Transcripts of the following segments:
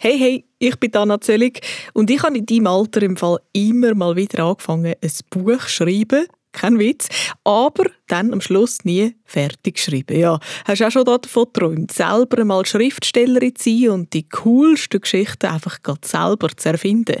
Hey, hey, ich bin Anna Zöllig und ich habe in deinem Alter im Fall immer mal wieder angefangen, ein Buch zu schreiben. Kein Witz. Aber dann am Schluss nie fertig geschrieben. Ja, hast auch schon davon geträumt, selber mal Schriftstellerin zu sein und die coolsten Geschichten einfach selber zu erfinden?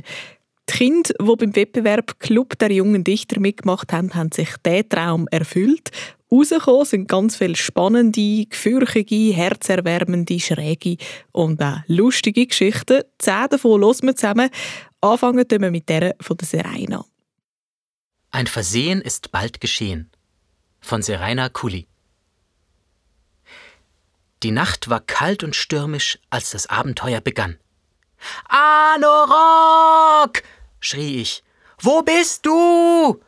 Die Kinder, die beim Wettbewerb Club der jungen Dichter mitgemacht haben, haben sich diesen Traum erfüllt Rausgekommen sind ganz viele spannende, gefürchtige, herzerwärmende, schräge und auch lustige Geschichten. Zehn davon hören wir zusammen. Anfangen wir mit der von der Serena. Ein Versehen ist bald geschehen. Von Serena Kuli. Die Nacht war kalt und stürmisch, als das Abenteuer begann. Anorok! schrie ich. Wo bist du?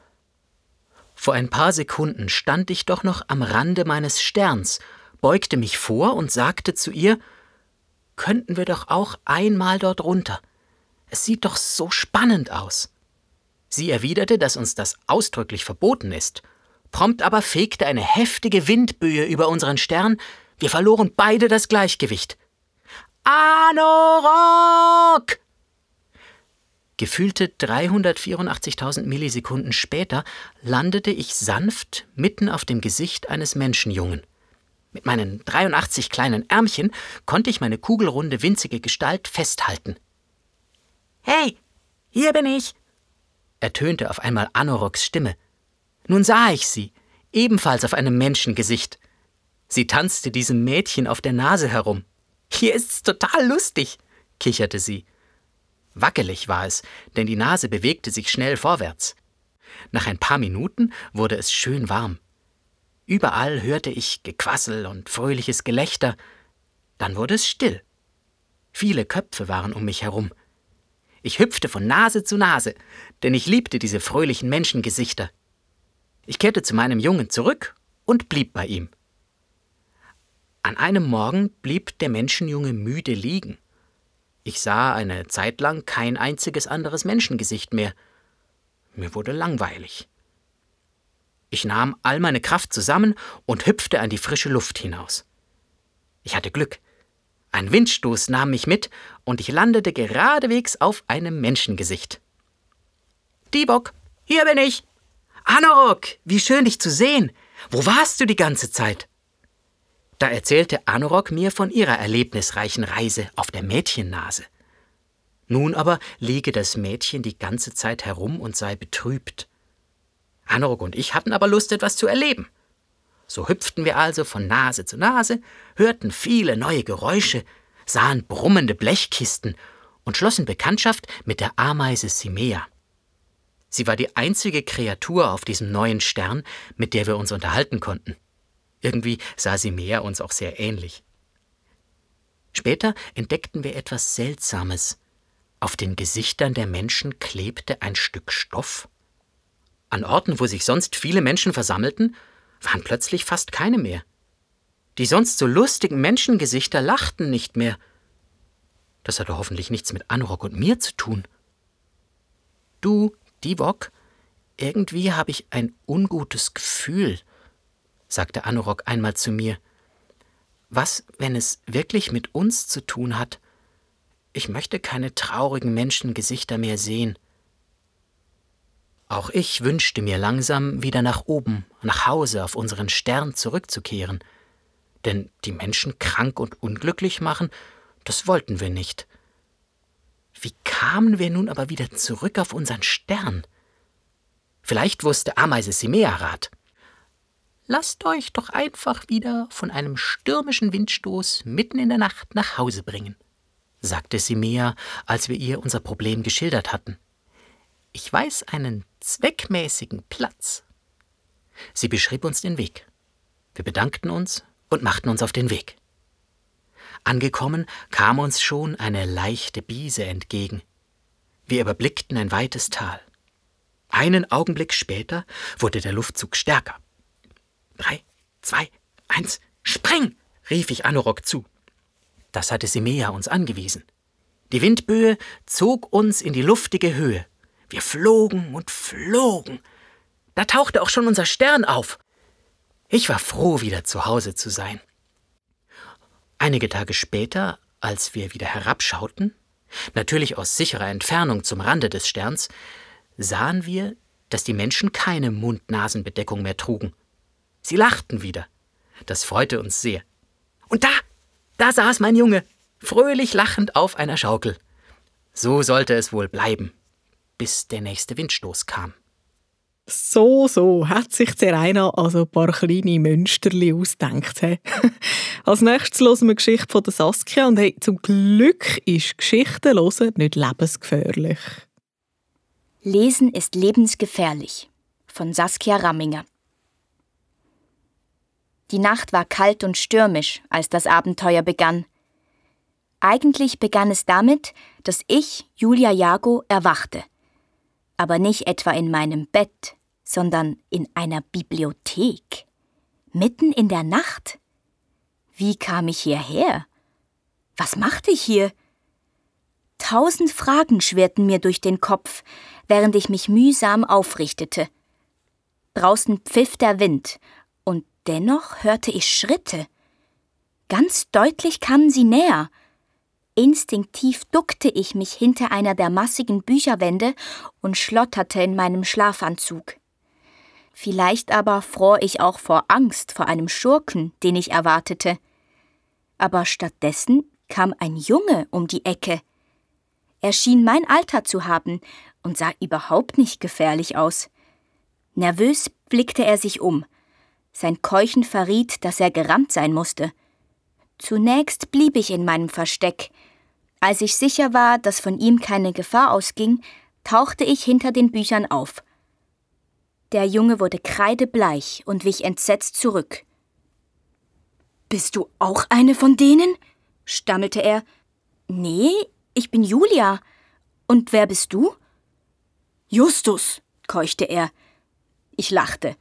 Vor ein paar Sekunden stand ich doch noch am Rande meines Sterns, beugte mich vor und sagte zu ihr Könnten wir doch auch einmal dort runter. Es sieht doch so spannend aus. Sie erwiderte, dass uns das ausdrücklich verboten ist. Prompt aber fegte eine heftige Windböe über unseren Stern, wir verloren beide das Gleichgewicht. Anorok! Gefühlte 384.000 Millisekunden später landete ich sanft mitten auf dem Gesicht eines Menschenjungen. Mit meinen 83 kleinen Ärmchen konnte ich meine kugelrunde, winzige Gestalt festhalten. Hey, hier bin ich! ertönte auf einmal Anoroks Stimme. Nun sah ich sie, ebenfalls auf einem Menschengesicht. Sie tanzte diesem Mädchen auf der Nase herum. Hier ist's total lustig, kicherte sie. Wackelig war es, denn die Nase bewegte sich schnell vorwärts. Nach ein paar Minuten wurde es schön warm. Überall hörte ich Gequassel und fröhliches Gelächter. Dann wurde es still. Viele Köpfe waren um mich herum. Ich hüpfte von Nase zu Nase, denn ich liebte diese fröhlichen Menschengesichter. Ich kehrte zu meinem Jungen zurück und blieb bei ihm. An einem Morgen blieb der Menschenjunge müde liegen. Ich sah eine Zeit lang kein einziges anderes Menschengesicht mehr. Mir wurde langweilig. Ich nahm all meine Kraft zusammen und hüpfte an die frische Luft hinaus. Ich hatte Glück. Ein Windstoß nahm mich mit und ich landete geradewegs auf einem Menschengesicht. Dibok, hier bin ich. Anorok, wie schön dich zu sehen. Wo warst du die ganze Zeit? Da erzählte Anorok mir von ihrer erlebnisreichen Reise auf der Mädchennase. Nun aber liege das Mädchen die ganze Zeit herum und sei betrübt. Anorok und ich hatten aber Lust, etwas zu erleben. So hüpften wir also von Nase zu Nase, hörten viele neue Geräusche, sahen brummende Blechkisten und schlossen Bekanntschaft mit der Ameise Simea. Sie war die einzige Kreatur auf diesem neuen Stern, mit der wir uns unterhalten konnten. Irgendwie sah sie mehr uns auch sehr ähnlich. Später entdeckten wir etwas Seltsames. Auf den Gesichtern der Menschen klebte ein Stück Stoff. An Orten, wo sich sonst viele Menschen versammelten, waren plötzlich fast keine mehr. Die sonst so lustigen Menschengesichter lachten nicht mehr. Das hatte hoffentlich nichts mit Anrock und mir zu tun. Du, Divok, irgendwie habe ich ein ungutes Gefühl, sagte Anorok einmal zu mir. Was, wenn es wirklich mit uns zu tun hat? Ich möchte keine traurigen Menschengesichter mehr sehen. Auch ich wünschte mir langsam wieder nach oben, nach Hause, auf unseren Stern zurückzukehren. Denn die Menschen krank und unglücklich machen, das wollten wir nicht. Wie kamen wir nun aber wieder zurück auf unseren Stern? Vielleicht wusste Ameise Simea Rat. Lasst euch doch einfach wieder von einem stürmischen Windstoß mitten in der Nacht nach Hause bringen, sagte Simea, als wir ihr unser Problem geschildert hatten. Ich weiß einen zweckmäßigen Platz. Sie beschrieb uns den Weg. Wir bedankten uns und machten uns auf den Weg. Angekommen kam uns schon eine leichte Biese entgegen. Wir überblickten ein weites Tal. Einen Augenblick später wurde der Luftzug stärker. Drei, zwei, eins, spring! rief ich Anorok zu. Das hatte Simea uns angewiesen. Die Windböe zog uns in die luftige Höhe. Wir flogen und flogen. Da tauchte auch schon unser Stern auf. Ich war froh, wieder zu Hause zu sein. Einige Tage später, als wir wieder herabschauten, natürlich aus sicherer Entfernung zum Rande des Sterns, sahen wir, dass die Menschen keine Mund-Nasen-Bedeckung mehr trugen. Sie lachten wieder. Das freute uns sehr. Und da, da saß mein Junge, fröhlich lachend auf einer Schaukel. So sollte es wohl bleiben, bis der nächste Windstoß kam. So, so hat sich der einer also ein paar kleine Münsterli ausdenkt. Als nächstes hören wir die Geschichte von der Saskia und hey, zum Glück ist Geschichten hören nicht lebensgefährlich. Lesen ist lebensgefährlich von Saskia Ramminger. Die Nacht war kalt und stürmisch, als das Abenteuer begann. Eigentlich begann es damit, dass ich, Julia Jago, erwachte. Aber nicht etwa in meinem Bett, sondern in einer Bibliothek. Mitten in der Nacht. Wie kam ich hierher? Was machte ich hier? Tausend Fragen schwirrten mir durch den Kopf, während ich mich mühsam aufrichtete. Draußen pfiff der Wind, dennoch hörte ich Schritte. Ganz deutlich kamen sie näher. Instinktiv duckte ich mich hinter einer der massigen Bücherwände und schlotterte in meinem Schlafanzug. Vielleicht aber fror ich auch vor Angst vor einem Schurken, den ich erwartete. Aber stattdessen kam ein Junge um die Ecke. Er schien mein Alter zu haben und sah überhaupt nicht gefährlich aus. Nervös blickte er sich um. Sein Keuchen verriet, dass er gerannt sein musste. Zunächst blieb ich in meinem Versteck. Als ich sicher war, dass von ihm keine Gefahr ausging, tauchte ich hinter den Büchern auf. Der Junge wurde kreidebleich und wich entsetzt zurück. Bist du auch eine von denen? stammelte er. Nee, ich bin Julia. Und wer bist du? Justus, keuchte er. Ich lachte.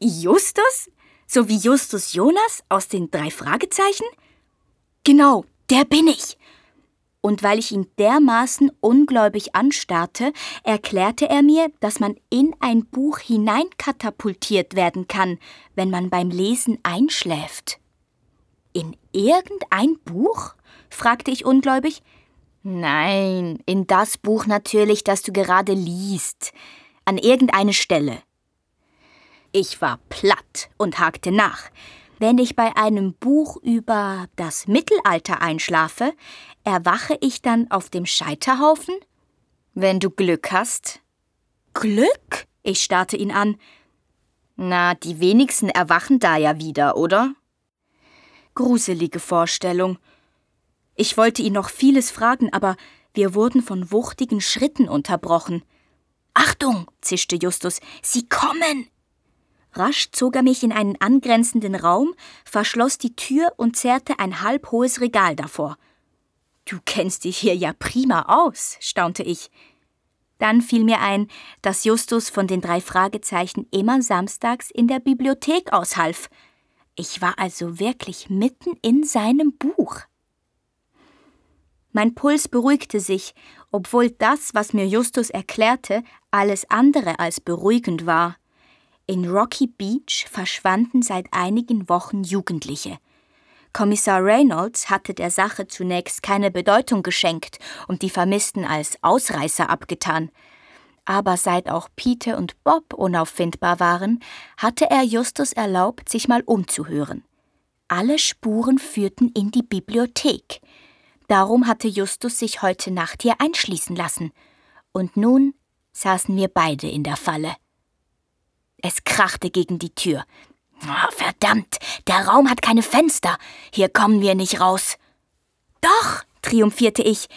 Justus? So wie Justus Jonas aus den drei Fragezeichen? Genau, der bin ich. Und weil ich ihn dermaßen ungläubig anstarrte, erklärte er mir, dass man in ein Buch hineinkatapultiert werden kann, wenn man beim Lesen einschläft. In irgendein Buch? fragte ich ungläubig. Nein, in das Buch natürlich, das du gerade liest. An irgendeine Stelle. Ich war platt und hakte nach. Wenn ich bei einem Buch über das Mittelalter einschlafe, erwache ich dann auf dem Scheiterhaufen? Wenn du Glück hast. Glück? Ich starrte ihn an. Na, die wenigsten erwachen da ja wieder, oder? Gruselige Vorstellung. Ich wollte ihn noch vieles fragen, aber wir wurden von wuchtigen Schritten unterbrochen. Achtung, zischte Justus, Sie kommen! Rasch zog er mich in einen angrenzenden Raum, verschloss die Tür und zerrte ein halbhohes Regal davor. Du kennst dich hier ja prima aus, staunte ich. Dann fiel mir ein, dass Justus von den drei Fragezeichen immer samstags in der Bibliothek aushalf. Ich war also wirklich mitten in seinem Buch. Mein Puls beruhigte sich, obwohl das, was mir Justus erklärte, alles andere als beruhigend war. In Rocky Beach verschwanden seit einigen Wochen Jugendliche. Kommissar Reynolds hatte der Sache zunächst keine Bedeutung geschenkt und die Vermissten als Ausreißer abgetan aber seit auch Peter und Bob unauffindbar waren, hatte er Justus erlaubt, sich mal umzuhören. Alle Spuren führten in die Bibliothek. Darum hatte Justus sich heute Nacht hier einschließen lassen. Und nun saßen wir beide in der Falle. Es krachte gegen die Tür. Oh, verdammt, der Raum hat keine Fenster. Hier kommen wir nicht raus. Doch, triumphierte ich,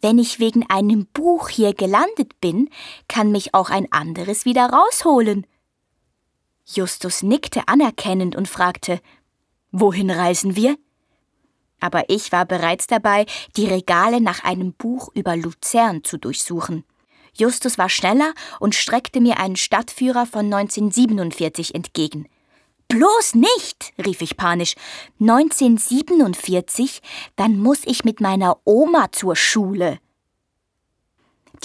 wenn ich wegen einem Buch hier gelandet bin, kann mich auch ein anderes wieder rausholen. Justus nickte anerkennend und fragte Wohin reisen wir? Aber ich war bereits dabei, die Regale nach einem Buch über Luzern zu durchsuchen. Justus war schneller und streckte mir einen Stadtführer von 1947 entgegen. Bloß nicht, rief ich panisch. 1947, dann muss ich mit meiner Oma zur Schule.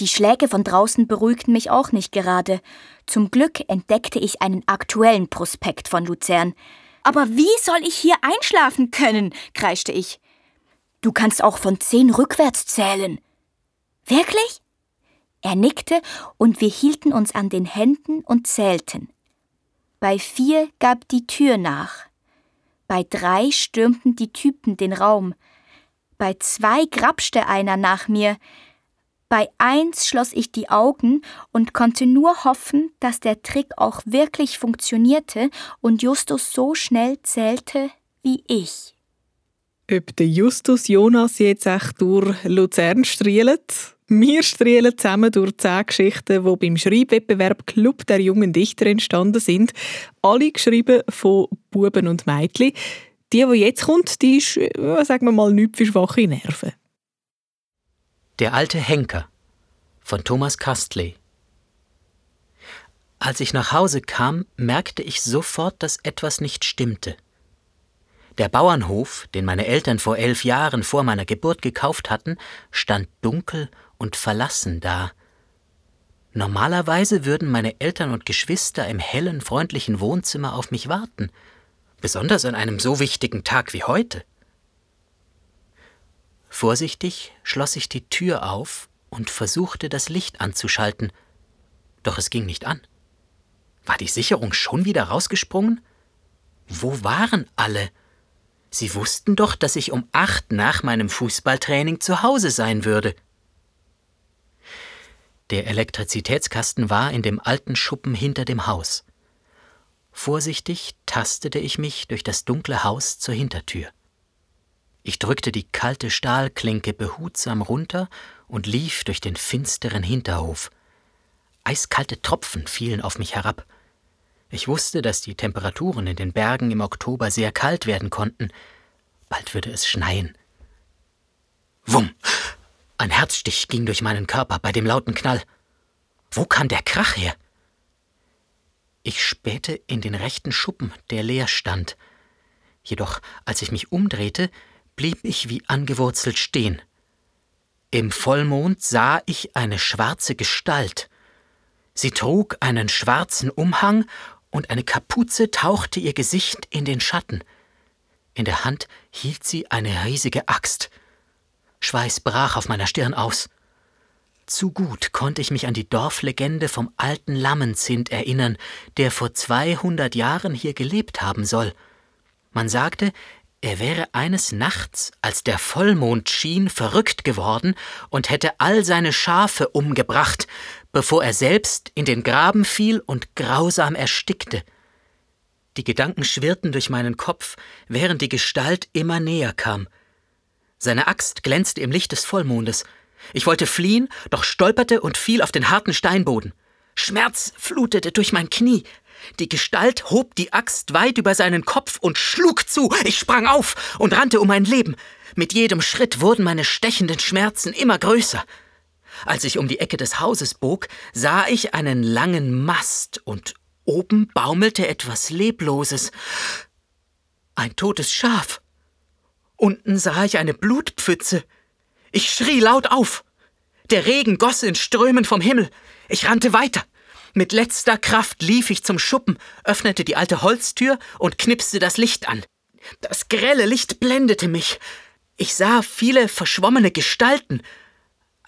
Die Schläge von draußen beruhigten mich auch nicht gerade. Zum Glück entdeckte ich einen aktuellen Prospekt von Luzern. Aber wie soll ich hier einschlafen können? kreischte ich. Du kannst auch von zehn rückwärts zählen. Wirklich? Er nickte und wir hielten uns an den Händen und zählten. Bei vier gab die Tür nach. Bei drei stürmten die Typen den Raum. Bei zwei grapschte einer nach mir. Bei eins schloss ich die Augen und konnte nur hoffen, dass der Trick auch wirklich funktionierte und Justus so schnell zählte wie ich. Ob der Justus Jonas jetzt echt durch Luzern strielt? Wir strielen zusammen durch zehn Geschichten, die beim Schreibwettbewerb Club der jungen Dichter entstanden sind. Alle geschrieben von Buben und Mädchen. Die, die jetzt kommt, die ist, äh, sagen wir mal, nichts für schwache Nerven. Der alte Henker von Thomas Kastley Als ich nach Hause kam, merkte ich sofort, dass etwas nicht stimmte. Der Bauernhof, den meine Eltern vor elf Jahren vor meiner Geburt gekauft hatten, stand dunkel und verlassen da. Normalerweise würden meine Eltern und Geschwister im hellen, freundlichen Wohnzimmer auf mich warten, besonders an einem so wichtigen Tag wie heute. Vorsichtig schloss ich die Tür auf und versuchte das Licht anzuschalten, doch es ging nicht an. War die Sicherung schon wieder rausgesprungen? Wo waren alle? Sie wussten doch, dass ich um acht nach meinem Fußballtraining zu Hause sein würde. Der Elektrizitätskasten war in dem alten Schuppen hinter dem Haus. Vorsichtig tastete ich mich durch das dunkle Haus zur Hintertür. Ich drückte die kalte Stahlklinke behutsam runter und lief durch den finsteren Hinterhof. Eiskalte Tropfen fielen auf mich herab. Ich wusste, dass die Temperaturen in den Bergen im Oktober sehr kalt werden konnten. Bald würde es schneien. Wumm! Ein Herzstich ging durch meinen Körper bei dem lauten Knall. Wo kam der Krach her? Ich spähte in den rechten Schuppen, der leer stand. Jedoch, als ich mich umdrehte, blieb ich wie angewurzelt stehen. Im Vollmond sah ich eine schwarze Gestalt. Sie trug einen schwarzen Umhang und eine Kapuze tauchte ihr Gesicht in den Schatten. In der Hand hielt sie eine riesige Axt. Schweiß brach auf meiner Stirn aus. Zu gut konnte ich mich an die Dorflegende vom alten Lammenzind erinnern, der vor zweihundert Jahren hier gelebt haben soll. Man sagte, er wäre eines Nachts, als der Vollmond schien, verrückt geworden und hätte all seine Schafe umgebracht, bevor er selbst in den Graben fiel und grausam erstickte. Die Gedanken schwirrten durch meinen Kopf, während die Gestalt immer näher kam. Seine Axt glänzte im Licht des Vollmondes. Ich wollte fliehen, doch stolperte und fiel auf den harten Steinboden. Schmerz flutete durch mein Knie. Die Gestalt hob die Axt weit über seinen Kopf und schlug zu. Ich sprang auf und rannte um mein Leben. Mit jedem Schritt wurden meine stechenden Schmerzen immer größer. Als ich um die Ecke des Hauses bog, sah ich einen langen Mast und oben baumelte etwas Lebloses. Ein totes Schaf. Unten sah ich eine Blutpfütze. Ich schrie laut auf. Der Regen goss in Strömen vom Himmel. Ich rannte weiter. Mit letzter Kraft lief ich zum Schuppen, öffnete die alte Holztür und knipste das Licht an. Das grelle Licht blendete mich. Ich sah viele verschwommene Gestalten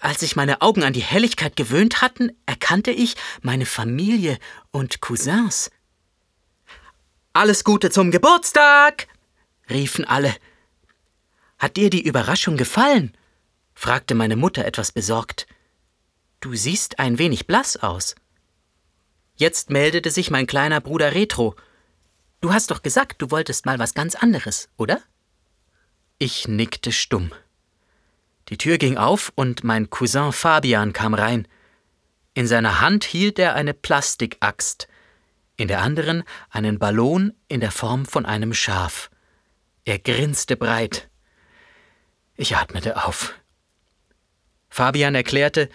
als sich meine Augen an die Helligkeit gewöhnt hatten, erkannte ich meine Familie und Cousins. Alles Gute zum Geburtstag! riefen alle. Hat dir die Überraschung gefallen? fragte meine Mutter etwas besorgt. Du siehst ein wenig blass aus. Jetzt meldete sich mein kleiner Bruder Retro. Du hast doch gesagt, du wolltest mal was ganz anderes, oder? Ich nickte stumm. Die Tür ging auf und mein Cousin Fabian kam rein. In seiner Hand hielt er eine Plastikaxt, in der anderen einen Ballon in der Form von einem Schaf. Er grinste breit. Ich atmete auf. Fabian erklärte,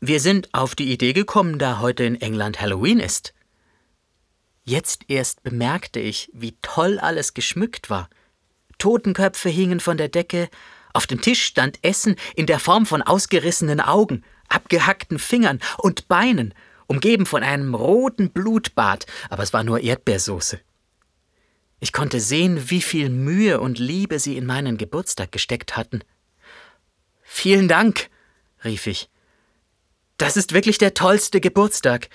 wir sind auf die Idee gekommen, da heute in England Halloween ist. Jetzt erst bemerkte ich, wie toll alles geschmückt war. Totenköpfe hingen von der Decke, auf dem Tisch stand Essen in der Form von ausgerissenen Augen, abgehackten Fingern und Beinen, umgeben von einem roten Blutbad, aber es war nur Erdbeersoße. Ich konnte sehen, wie viel Mühe und Liebe sie in meinen Geburtstag gesteckt hatten. Vielen Dank, rief ich. Das ist wirklich der tollste Geburtstag.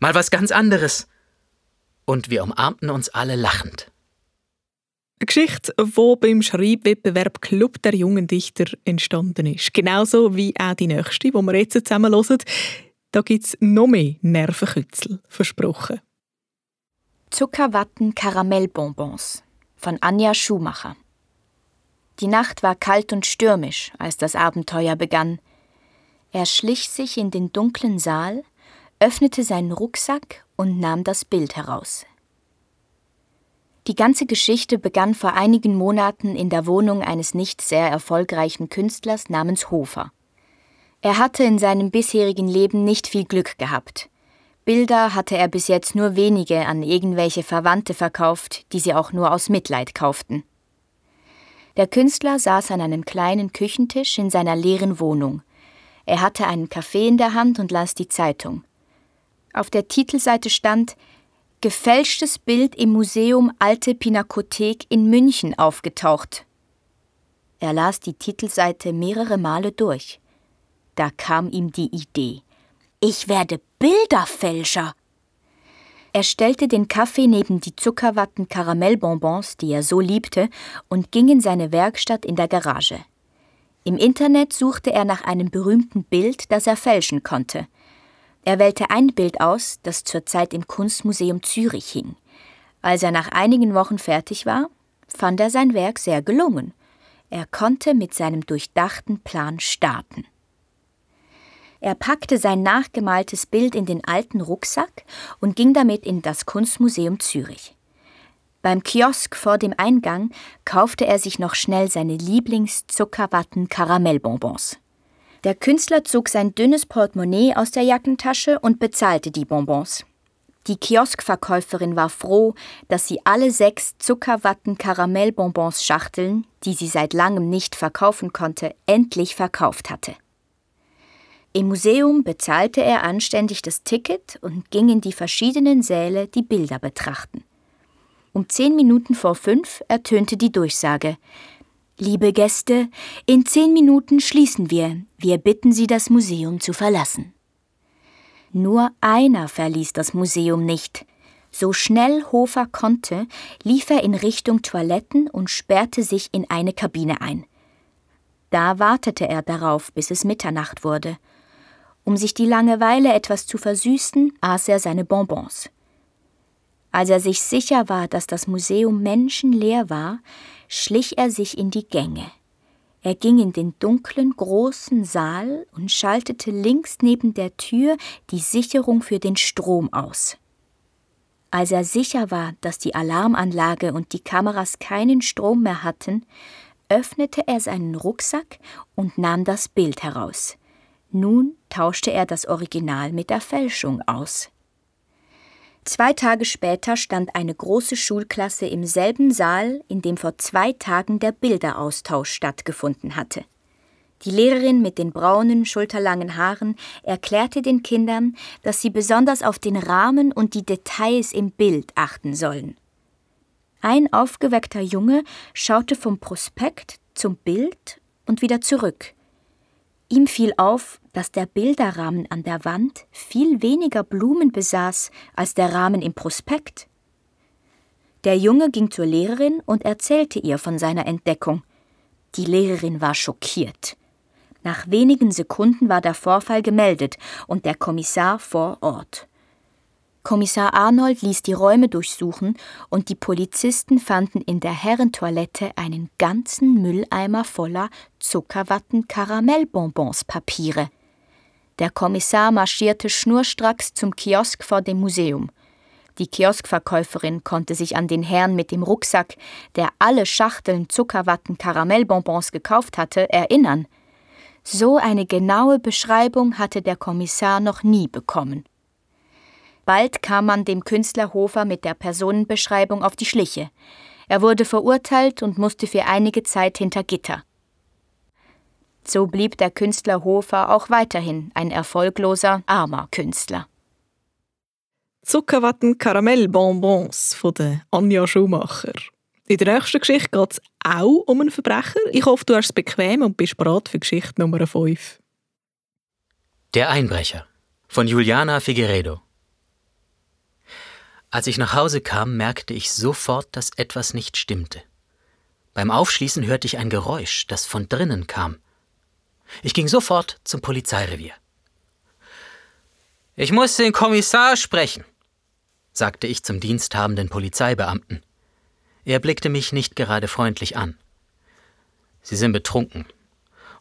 Mal was ganz anderes. Und wir umarmten uns alle lachend. Eine Geschichte, die beim Schreibwettbewerb Club der jungen Dichter entstanden ist. Genauso wie auch die nächste, die wir jetzt zusammen hören. Da gibt es noch mehr Nervenkützel, versprochen. Zuckerwatten Karamellbonbons von Anja Schumacher. Die Nacht war kalt und stürmisch, als das Abenteuer begann. Er schlich sich in den dunklen Saal, öffnete seinen Rucksack und nahm das Bild heraus. Die ganze Geschichte begann vor einigen Monaten in der Wohnung eines nicht sehr erfolgreichen Künstlers namens Hofer. Er hatte in seinem bisherigen Leben nicht viel Glück gehabt. Bilder hatte er bis jetzt nur wenige an irgendwelche Verwandte verkauft, die sie auch nur aus Mitleid kauften. Der Künstler saß an einem kleinen Küchentisch in seiner leeren Wohnung. Er hatte einen Kaffee in der Hand und las die Zeitung. Auf der Titelseite stand Gefälschtes Bild im Museum Alte Pinakothek in München aufgetaucht. Er las die Titelseite mehrere Male durch. Da kam ihm die Idee. Ich werde Bilderfälscher. Er stellte den Kaffee neben die Zuckerwatten Karamellbonbons, die er so liebte, und ging in seine Werkstatt in der Garage. Im Internet suchte er nach einem berühmten Bild, das er fälschen konnte. Er wählte ein Bild aus, das zurzeit im Kunstmuseum Zürich hing. Als er nach einigen Wochen fertig war, fand er sein Werk sehr gelungen. Er konnte mit seinem durchdachten Plan starten. Er packte sein nachgemaltes Bild in den alten Rucksack und ging damit in das Kunstmuseum Zürich. Beim Kiosk vor dem Eingang kaufte er sich noch schnell seine Lieblingszuckerwatten-Karamellbonbons. Der Künstler zog sein dünnes Portemonnaie aus der Jackentasche und bezahlte die Bonbons. Die Kioskverkäuferin war froh, dass sie alle sechs Zuckerwatten-Karamellbonbons-Schachteln, die sie seit langem nicht verkaufen konnte, endlich verkauft hatte. Im Museum bezahlte er anständig das Ticket und ging in die verschiedenen Säle die Bilder betrachten. Um zehn Minuten vor fünf ertönte die Durchsage. Liebe Gäste, in zehn Minuten schließen wir. Wir bitten Sie, das Museum zu verlassen. Nur einer verließ das Museum nicht. So schnell Hofer konnte, lief er in Richtung Toiletten und sperrte sich in eine Kabine ein. Da wartete er darauf, bis es Mitternacht wurde. Um sich die Langeweile etwas zu versüßen, aß er seine Bonbons. Als er sich sicher war, dass das Museum menschenleer war, schlich er sich in die Gänge. Er ging in den dunklen, großen Saal und schaltete links neben der Tür die Sicherung für den Strom aus. Als er sicher war, dass die Alarmanlage und die Kameras keinen Strom mehr hatten, öffnete er seinen Rucksack und nahm das Bild heraus. Nun tauschte er das Original mit der Fälschung aus. Zwei Tage später stand eine große Schulklasse im selben Saal, in dem vor zwei Tagen der Bilderaustausch stattgefunden hatte. Die Lehrerin mit den braunen, schulterlangen Haaren erklärte den Kindern, dass sie besonders auf den Rahmen und die Details im Bild achten sollen. Ein aufgeweckter Junge schaute vom Prospekt zum Bild und wieder zurück. Ihm fiel auf, dass der Bilderrahmen an der Wand viel weniger Blumen besaß als der Rahmen im Prospekt. Der Junge ging zur Lehrerin und erzählte ihr von seiner Entdeckung. Die Lehrerin war schockiert. Nach wenigen Sekunden war der Vorfall gemeldet und der Kommissar vor Ort. Kommissar Arnold ließ die Räume durchsuchen und die Polizisten fanden in der Herrentoilette einen ganzen Mülleimer voller Zuckerwatten-Karamellbonbons Papiere. Der Kommissar marschierte schnurstracks zum Kiosk vor dem Museum. Die Kioskverkäuferin konnte sich an den Herrn mit dem Rucksack, der alle Schachteln Zuckerwatten Karamellbonbons gekauft hatte, erinnern. So eine genaue Beschreibung hatte der Kommissar noch nie bekommen. Bald kam man dem Künstler Hofer mit der Personenbeschreibung auf die Schliche. Er wurde verurteilt und musste für einige Zeit hinter Gitter. So blieb der Künstler Hofer auch weiterhin ein erfolgloser, armer Künstler. Zuckerwatten Karamellbonbons von der Anja Schumacher. In der nächsten Geschichte geht es auch um einen Verbrecher. Ich hoffe, du hast es bequem und bist bereit für Geschichte Nummer 5. Der Einbrecher von Juliana Figueredo. Als ich nach Hause kam, merkte ich sofort, dass etwas nicht stimmte. Beim Aufschließen hörte ich ein Geräusch, das von drinnen kam. Ich ging sofort zum Polizeirevier. Ich muss den Kommissar sprechen, sagte ich zum diensthabenden Polizeibeamten. Er blickte mich nicht gerade freundlich an. Sie sind betrunken.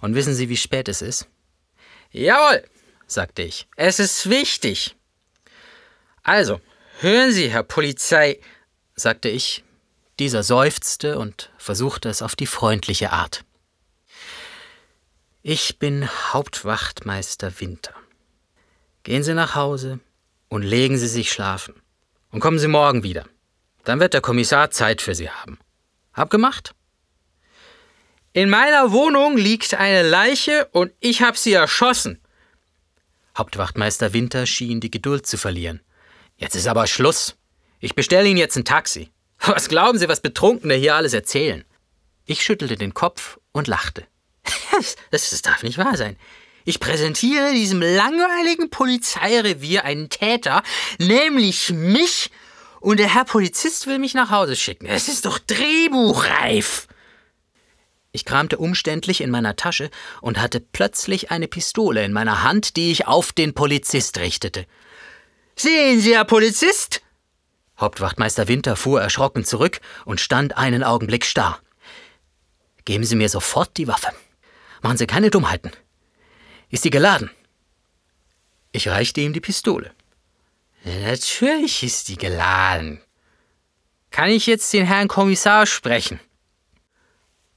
Und wissen Sie, wie spät es ist? Jawohl, sagte ich. Es ist wichtig. Also, hören Sie, Herr Polizei, sagte ich. Dieser seufzte und versuchte es auf die freundliche Art. Ich bin Hauptwachtmeister Winter. Gehen Sie nach Hause und legen Sie sich schlafen. Und kommen Sie morgen wieder. Dann wird der Kommissar Zeit für Sie haben. Hab gemacht? In meiner Wohnung liegt eine Leiche und ich habe sie erschossen. Hauptwachtmeister Winter schien die Geduld zu verlieren. Jetzt ist aber Schluss. Ich bestelle Ihnen jetzt ein Taxi. Was glauben Sie, was Betrunkene hier alles erzählen? Ich schüttelte den Kopf und lachte. Das, das, darf nicht wahr sein. Ich präsentiere diesem langweiligen Polizeirevier einen Täter, nämlich mich, und der Herr Polizist will mich nach Hause schicken. Es ist doch drehbuchreif. Ich kramte umständlich in meiner Tasche und hatte plötzlich eine Pistole in meiner Hand, die ich auf den Polizist richtete. Sehen Sie, Herr Polizist! Hauptwachtmeister Winter fuhr erschrocken zurück und stand einen Augenblick starr. Geben Sie mir sofort die Waffe. Machen Sie keine Dummheiten. Ist sie geladen? Ich reichte ihm die Pistole. Natürlich ist die geladen. Kann ich jetzt den Herrn Kommissar sprechen?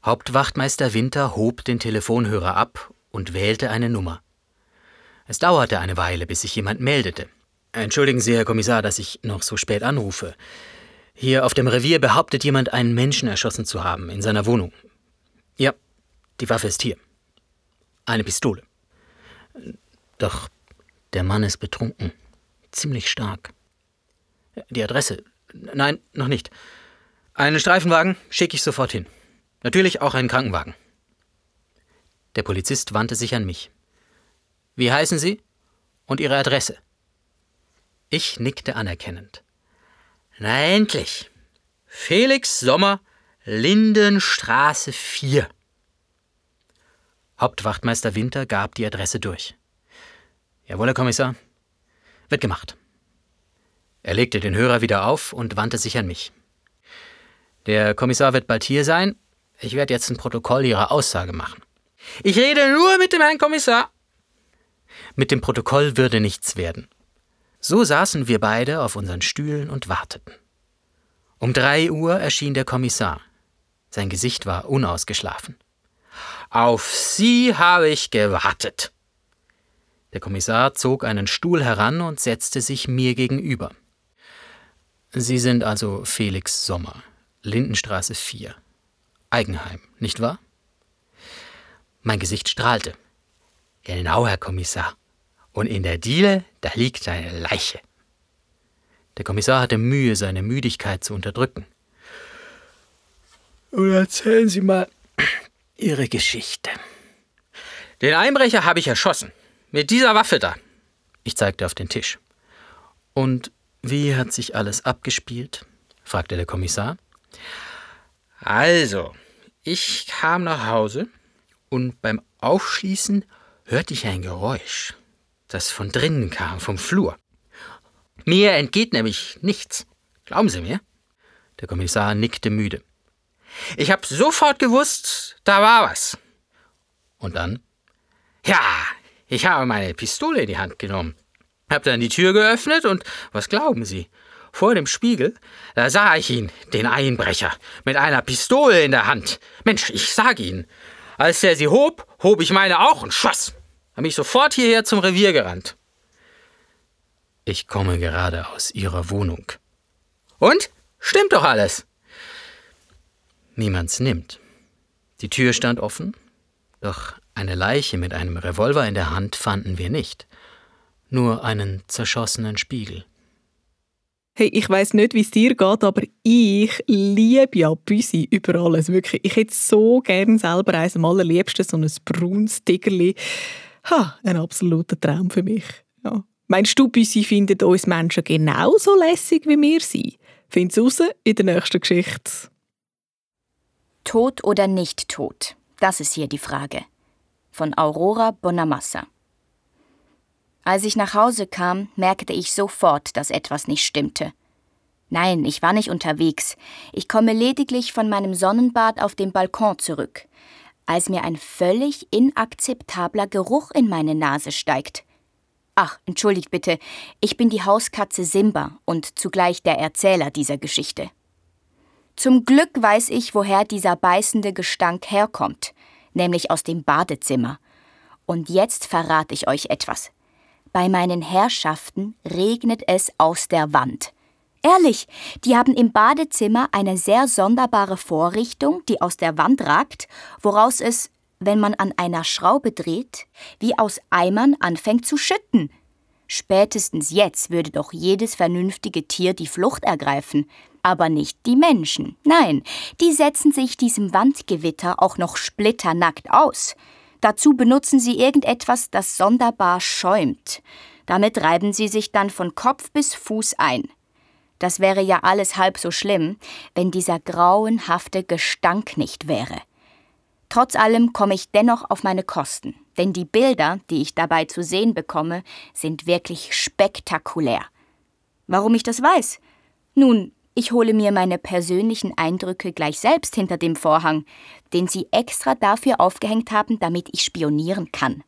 Hauptwachtmeister Winter hob den Telefonhörer ab und wählte eine Nummer. Es dauerte eine Weile, bis sich jemand meldete. Entschuldigen Sie, Herr Kommissar, dass ich noch so spät anrufe. Hier auf dem Revier behauptet jemand, einen Menschen erschossen zu haben in seiner Wohnung. Ja, die Waffe ist hier. Eine Pistole. Doch der Mann ist betrunken. Ziemlich stark. Die Adresse. Nein, noch nicht. Einen Streifenwagen schicke ich sofort hin. Natürlich auch einen Krankenwagen. Der Polizist wandte sich an mich. Wie heißen Sie? Und Ihre Adresse? Ich nickte anerkennend. Na endlich. Felix Sommer, Lindenstraße 4. Hauptwachtmeister Winter gab die Adresse durch. Jawohl, Herr Kommissar. Wird gemacht. Er legte den Hörer wieder auf und wandte sich an mich. Der Kommissar wird bald hier sein ich werde jetzt ein Protokoll Ihrer Aussage machen. Ich rede nur mit dem Herrn Kommissar. Mit dem Protokoll würde nichts werden. So saßen wir beide auf unseren Stühlen und warteten. Um drei Uhr erschien der Kommissar. Sein Gesicht war unausgeschlafen. Auf Sie habe ich gewartet. Der Kommissar zog einen Stuhl heran und setzte sich mir gegenüber. Sie sind also Felix Sommer, Lindenstraße 4. Eigenheim, nicht wahr? Mein Gesicht strahlte. Genau, Herr Kommissar. Und in der Diele, da liegt eine Leiche. Der Kommissar hatte Mühe, seine Müdigkeit zu unterdrücken. Und erzählen Sie mal Ihre Geschichte. Den Einbrecher habe ich erschossen. Mit dieser Waffe da. Ich zeigte auf den Tisch. Und wie hat sich alles abgespielt? fragte der Kommissar. Also, ich kam nach Hause und beim Aufschließen hörte ich ein Geräusch, das von drinnen kam, vom Flur. Mir entgeht nämlich nichts. Glauben Sie mir? Der Kommissar nickte müde. Ich habe sofort gewusst, da war was. Und dann? Ja, ich habe meine Pistole in die Hand genommen, hab dann die Tür geöffnet und was glauben Sie? Vor dem Spiegel, da sah ich ihn, den Einbrecher, mit einer Pistole in der Hand. Mensch, ich sag Ihnen, als er sie hob, hob ich meine auch und schoss. Hab mich sofort hierher zum Revier gerannt. Ich komme gerade aus Ihrer Wohnung. Und? Stimmt doch alles. Niemands nimmt. Die Tür stand offen, doch eine Leiche mit einem Revolver in der Hand fanden wir nicht, nur einen zerschossenen Spiegel. Hey, ich weiß nicht, wie es dir geht, aber ich liebe ja Büsi über alles. Wirklich. Ich hätte so gerne selber eins am allerliebsten, so ein braunes Tigerli. Ha, ein absoluter Traum für mich. Ja. Meinst du, Büsi findet uns Menschen genauso lässig wie wir sind? Find's raus in der nächsten Geschichte. Tot oder nicht tot? Das ist hier die Frage. Von Aurora Bonamassa. Als ich nach Hause kam, merkte ich sofort, dass etwas nicht stimmte. Nein, ich war nicht unterwegs. Ich komme lediglich von meinem Sonnenbad auf dem Balkon zurück, als mir ein völlig inakzeptabler Geruch in meine Nase steigt. Ach, entschuldigt bitte, ich bin die Hauskatze Simba und zugleich der Erzähler dieser Geschichte. Zum Glück weiß ich, woher dieser beißende Gestank herkommt, nämlich aus dem Badezimmer. Und jetzt verrate ich euch etwas. Bei meinen Herrschaften regnet es aus der Wand. Ehrlich, die haben im Badezimmer eine sehr sonderbare Vorrichtung, die aus der Wand ragt, woraus es, wenn man an einer Schraube dreht, wie aus Eimern anfängt zu schütten. Spätestens jetzt würde doch jedes vernünftige Tier die Flucht ergreifen, aber nicht die Menschen. Nein, die setzen sich diesem Wandgewitter auch noch splitternackt aus. Dazu benutzen sie irgendetwas, das sonderbar schäumt. Damit reiben sie sich dann von Kopf bis Fuß ein. Das wäre ja alles halb so schlimm, wenn dieser grauenhafte Gestank nicht wäre. Trotz allem komme ich dennoch auf meine Kosten, denn die Bilder, die ich dabei zu sehen bekomme, sind wirklich spektakulär. Warum ich das weiß? Nun, ich hole mir meine persönlichen Eindrücke gleich selbst hinter dem Vorhang, den sie extra dafür aufgehängt haben, damit ich spionieren kann.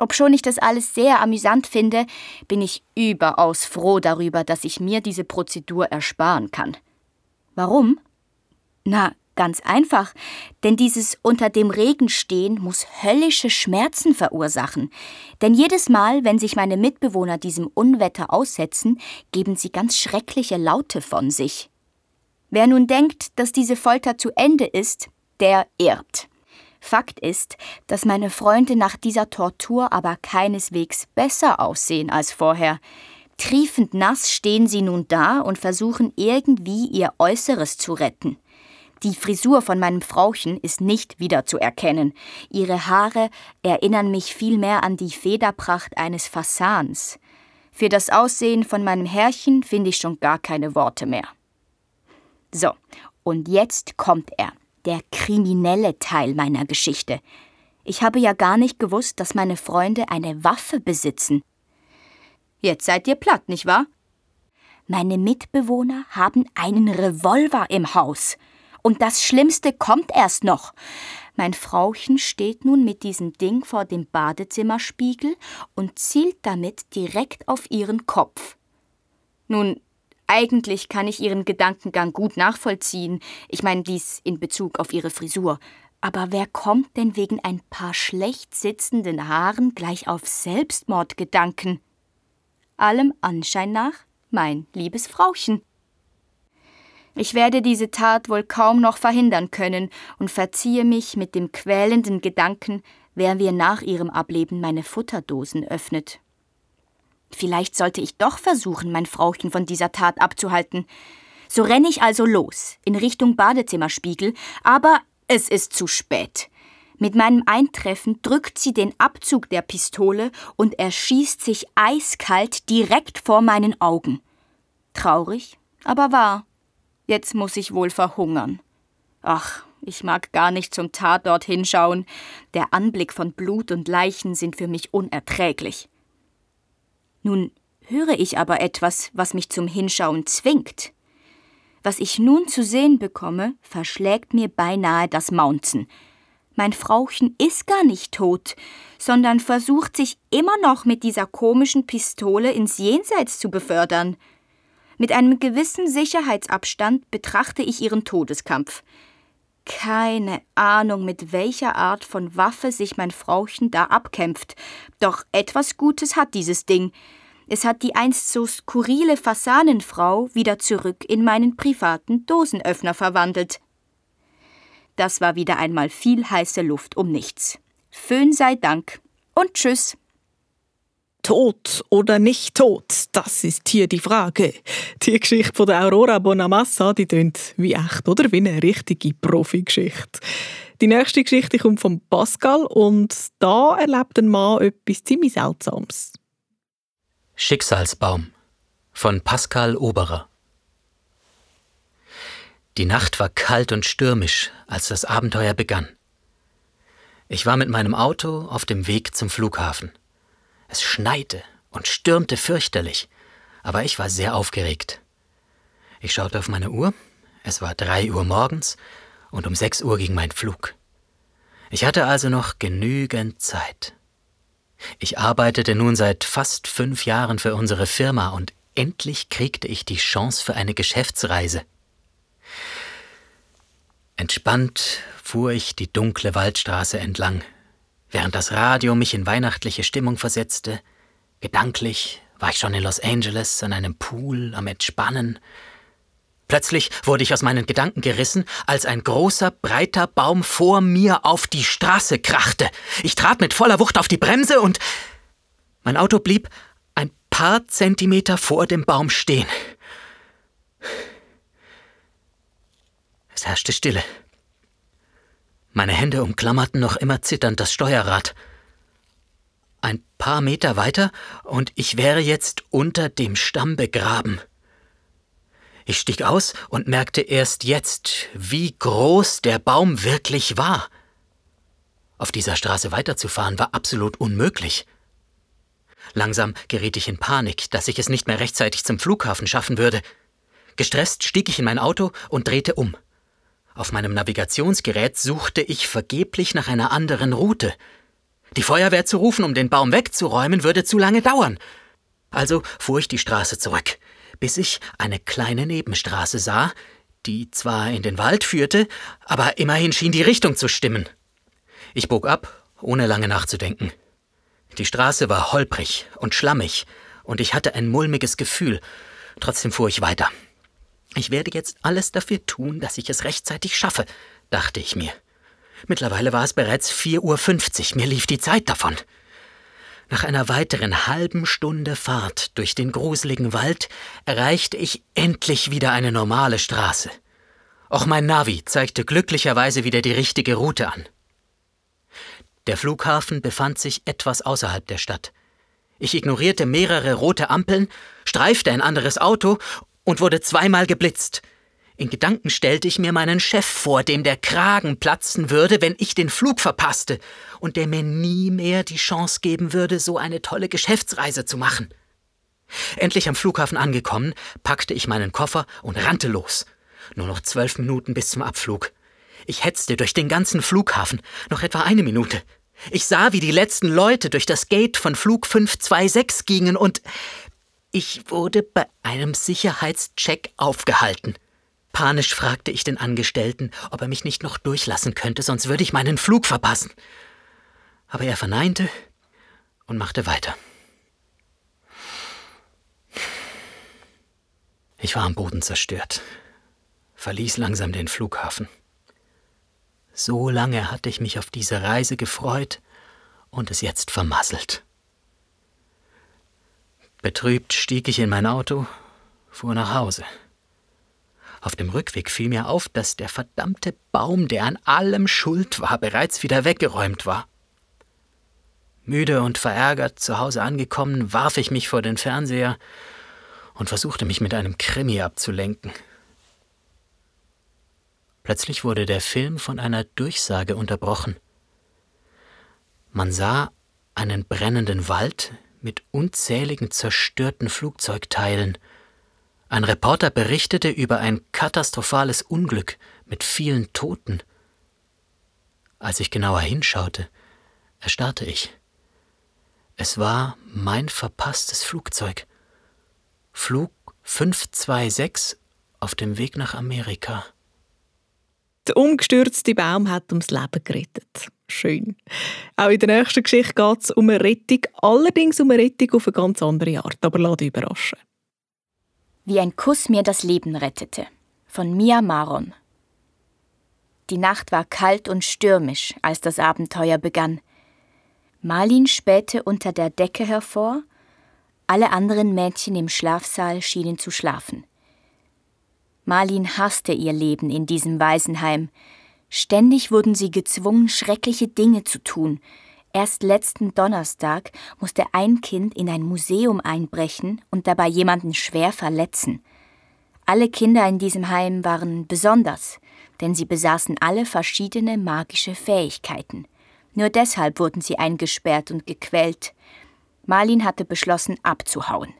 Obschon ich das alles sehr amüsant finde, bin ich überaus froh darüber, dass ich mir diese Prozedur ersparen kann. Warum? Na, ganz einfach, denn dieses unter dem Regen stehen muss höllische Schmerzen verursachen. Denn jedes Mal, wenn sich meine Mitbewohner diesem Unwetter aussetzen, geben sie ganz schreckliche Laute von sich. Wer nun denkt, dass diese Folter zu Ende ist, der irrt. Fakt ist, dass meine Freunde nach dieser Tortur aber keineswegs besser aussehen als vorher. Triefend nass stehen sie nun da und versuchen irgendwie ihr Äußeres zu retten. Die Frisur von meinem Frauchen ist nicht wiederzuerkennen. Ihre Haare erinnern mich vielmehr an die Federpracht eines Fasans. Für das Aussehen von meinem Herrchen finde ich schon gar keine Worte mehr. So, und jetzt kommt er der kriminelle Teil meiner Geschichte. Ich habe ja gar nicht gewusst, dass meine Freunde eine Waffe besitzen. Jetzt seid ihr platt, nicht wahr? Meine Mitbewohner haben einen Revolver im Haus. Und das Schlimmste kommt erst noch. Mein Frauchen steht nun mit diesem Ding vor dem Badezimmerspiegel und zielt damit direkt auf ihren Kopf. Nun, eigentlich kann ich Ihren Gedankengang gut nachvollziehen. Ich meine dies in Bezug auf Ihre Frisur. Aber wer kommt denn wegen ein paar schlecht sitzenden Haaren gleich auf Selbstmordgedanken? Allem Anschein nach mein liebes Frauchen. Ich werde diese Tat wohl kaum noch verhindern können und verziehe mich mit dem quälenden Gedanken, wer wir nach ihrem Ableben meine Futterdosen öffnet. Vielleicht sollte ich doch versuchen, mein Frauchen von dieser Tat abzuhalten. So renne ich also los, in Richtung Badezimmerspiegel, aber es ist zu spät. Mit meinem Eintreffen drückt sie den Abzug der Pistole und erschießt sich eiskalt direkt vor meinen Augen. Traurig, aber wahr. Jetzt muss ich wohl verhungern. Ach, ich mag gar nicht zum Tatort hinschauen. Der Anblick von Blut und Leichen sind für mich unerträglich. Nun höre ich aber etwas, was mich zum Hinschauen zwingt. Was ich nun zu sehen bekomme, verschlägt mir beinahe das Maunzen. Mein Frauchen ist gar nicht tot, sondern versucht sich immer noch mit dieser komischen Pistole ins Jenseits zu befördern. Mit einem gewissen Sicherheitsabstand betrachte ich ihren Todeskampf. Keine Ahnung, mit welcher Art von Waffe sich mein Frauchen da abkämpft. Doch etwas Gutes hat dieses Ding. Es hat die einst so skurrile Fasanenfrau wieder zurück in meinen privaten Dosenöffner verwandelt. Das war wieder einmal viel heiße Luft um nichts. Föhn sei Dank und tschüss. Tot oder nicht tot, das ist hier die Frage. Die Geschichte von der Aurora Bonamassa, die tönt wie echt oder wie eine richtige Profi-Geschichte. Die nächste Geschichte kommt von Pascal und da erlebt ein Mann etwas ziemlich Seltsames. Schicksalsbaum von Pascal Oberer Die Nacht war kalt und stürmisch, als das Abenteuer begann. Ich war mit meinem Auto auf dem Weg zum Flughafen. Es schneite und stürmte fürchterlich, aber ich war sehr aufgeregt. Ich schaute auf meine Uhr, es war drei Uhr morgens und um sechs Uhr ging mein Flug. Ich hatte also noch genügend Zeit. Ich arbeitete nun seit fast fünf Jahren für unsere Firma und endlich kriegte ich die Chance für eine Geschäftsreise. Entspannt fuhr ich die dunkle Waldstraße entlang, während das Radio mich in weihnachtliche Stimmung versetzte. Gedanklich war ich schon in Los Angeles an einem Pool am Entspannen, Plötzlich wurde ich aus meinen Gedanken gerissen, als ein großer, breiter Baum vor mir auf die Straße krachte. Ich trat mit voller Wucht auf die Bremse und mein Auto blieb ein paar Zentimeter vor dem Baum stehen. Es herrschte Stille. Meine Hände umklammerten noch immer zitternd das Steuerrad. Ein paar Meter weiter und ich wäre jetzt unter dem Stamm begraben. Ich stieg aus und merkte erst jetzt, wie groß der Baum wirklich war. Auf dieser Straße weiterzufahren war absolut unmöglich. Langsam geriet ich in Panik, dass ich es nicht mehr rechtzeitig zum Flughafen schaffen würde. Gestresst stieg ich in mein Auto und drehte um. Auf meinem Navigationsgerät suchte ich vergeblich nach einer anderen Route. Die Feuerwehr zu rufen, um den Baum wegzuräumen, würde zu lange dauern. Also fuhr ich die Straße zurück bis ich eine kleine Nebenstraße sah, die zwar in den Wald führte, aber immerhin schien die Richtung zu stimmen. Ich bog ab, ohne lange nachzudenken. Die Straße war holprig und schlammig, und ich hatte ein mulmiges Gefühl. Trotzdem fuhr ich weiter. Ich werde jetzt alles dafür tun, dass ich es rechtzeitig schaffe, dachte ich mir. Mittlerweile war es bereits vier Uhr. fünfzig. Mir lief die Zeit davon. Nach einer weiteren halben Stunde Fahrt durch den gruseligen Wald erreichte ich endlich wieder eine normale Straße. Auch mein Navi zeigte glücklicherweise wieder die richtige Route an. Der Flughafen befand sich etwas außerhalb der Stadt. Ich ignorierte mehrere rote Ampeln, streifte ein anderes Auto und wurde zweimal geblitzt. In Gedanken stellte ich mir meinen Chef vor, dem der Kragen platzen würde, wenn ich den Flug verpasste, und der mir nie mehr die Chance geben würde, so eine tolle Geschäftsreise zu machen. Endlich am Flughafen angekommen, packte ich meinen Koffer und rannte los. Nur noch zwölf Minuten bis zum Abflug. Ich hetzte durch den ganzen Flughafen, noch etwa eine Minute. Ich sah, wie die letzten Leute durch das Gate von Flug 526 gingen und ich wurde bei einem Sicherheitscheck aufgehalten. Panisch fragte ich den Angestellten, ob er mich nicht noch durchlassen könnte, sonst würde ich meinen Flug verpassen. Aber er verneinte und machte weiter. Ich war am Boden zerstört, verließ langsam den Flughafen. So lange hatte ich mich auf diese Reise gefreut und es jetzt vermasselt. Betrübt stieg ich in mein Auto, fuhr nach Hause. Auf dem Rückweg fiel mir auf, dass der verdammte Baum, der an allem schuld war, bereits wieder weggeräumt war. Müde und verärgert zu Hause angekommen, warf ich mich vor den Fernseher und versuchte mich mit einem Krimi abzulenken. Plötzlich wurde der Film von einer Durchsage unterbrochen. Man sah einen brennenden Wald mit unzähligen zerstörten Flugzeugteilen ein Reporter berichtete über ein katastrophales Unglück mit vielen Toten. Als ich genauer hinschaute, erstarrte ich. Es war mein verpasstes Flugzeug. Flug 526 auf dem Weg nach Amerika. Der umgestürzte Baum hat ums Leben gerettet. Schön. Auch in der nächsten Geschichte geht es um eine Rettung, allerdings um eine Rettung auf eine ganz andere Art. Aber lass dich überraschen. Wie ein Kuss mir das Leben rettete. Von Mia Maron. Die Nacht war kalt und stürmisch, als das Abenteuer begann. Marlin spähte unter der Decke hervor, alle anderen Mädchen im Schlafsaal schienen zu schlafen. Marlin hasste ihr Leben in diesem Waisenheim, Ständig wurden sie gezwungen, schreckliche Dinge zu tun. Erst letzten Donnerstag musste ein Kind in ein Museum einbrechen und dabei jemanden schwer verletzen. Alle Kinder in diesem Heim waren besonders, denn sie besaßen alle verschiedene magische Fähigkeiten. Nur deshalb wurden sie eingesperrt und gequält. Marlin hatte beschlossen, abzuhauen.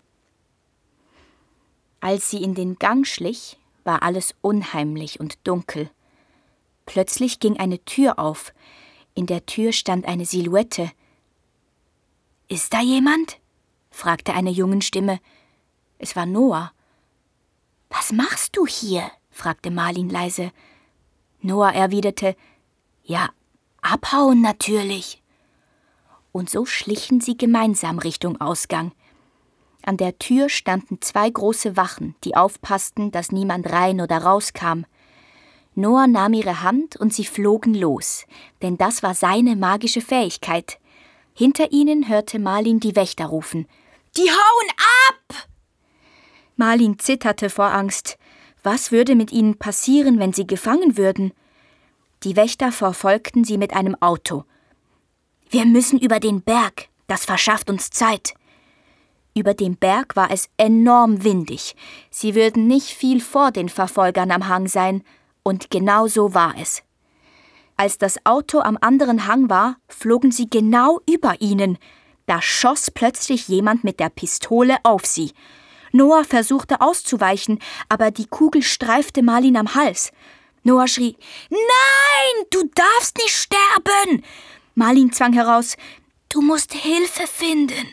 Als sie in den Gang schlich, war alles unheimlich und dunkel. Plötzlich ging eine Tür auf. In der Tür stand eine Silhouette. Ist da jemand? fragte eine Jungenstimme. Es war Noah. Was machst du hier? fragte Marlin leise. Noah erwiderte Ja, abhauen natürlich. Und so schlichen sie gemeinsam Richtung Ausgang. An der Tür standen zwei große Wachen, die aufpassten, dass niemand rein oder rauskam. Noah nahm ihre Hand und sie flogen los, denn das war seine magische Fähigkeit. Hinter ihnen hörte Marlin die Wächter rufen. Die hauen ab! Marlin zitterte vor Angst. Was würde mit ihnen passieren, wenn sie gefangen würden? Die Wächter verfolgten sie mit einem Auto. Wir müssen über den Berg, das verschafft uns Zeit. Über dem Berg war es enorm windig. Sie würden nicht viel vor den Verfolgern am Hang sein, und genau so war es. Als das Auto am anderen Hang war, flogen sie genau über ihnen. Da schoss plötzlich jemand mit der Pistole auf sie. Noah versuchte auszuweichen, aber die Kugel streifte Marlin am Hals. Noah schrie: Nein, du darfst nicht sterben! Marlin zwang heraus: Du musst Hilfe finden.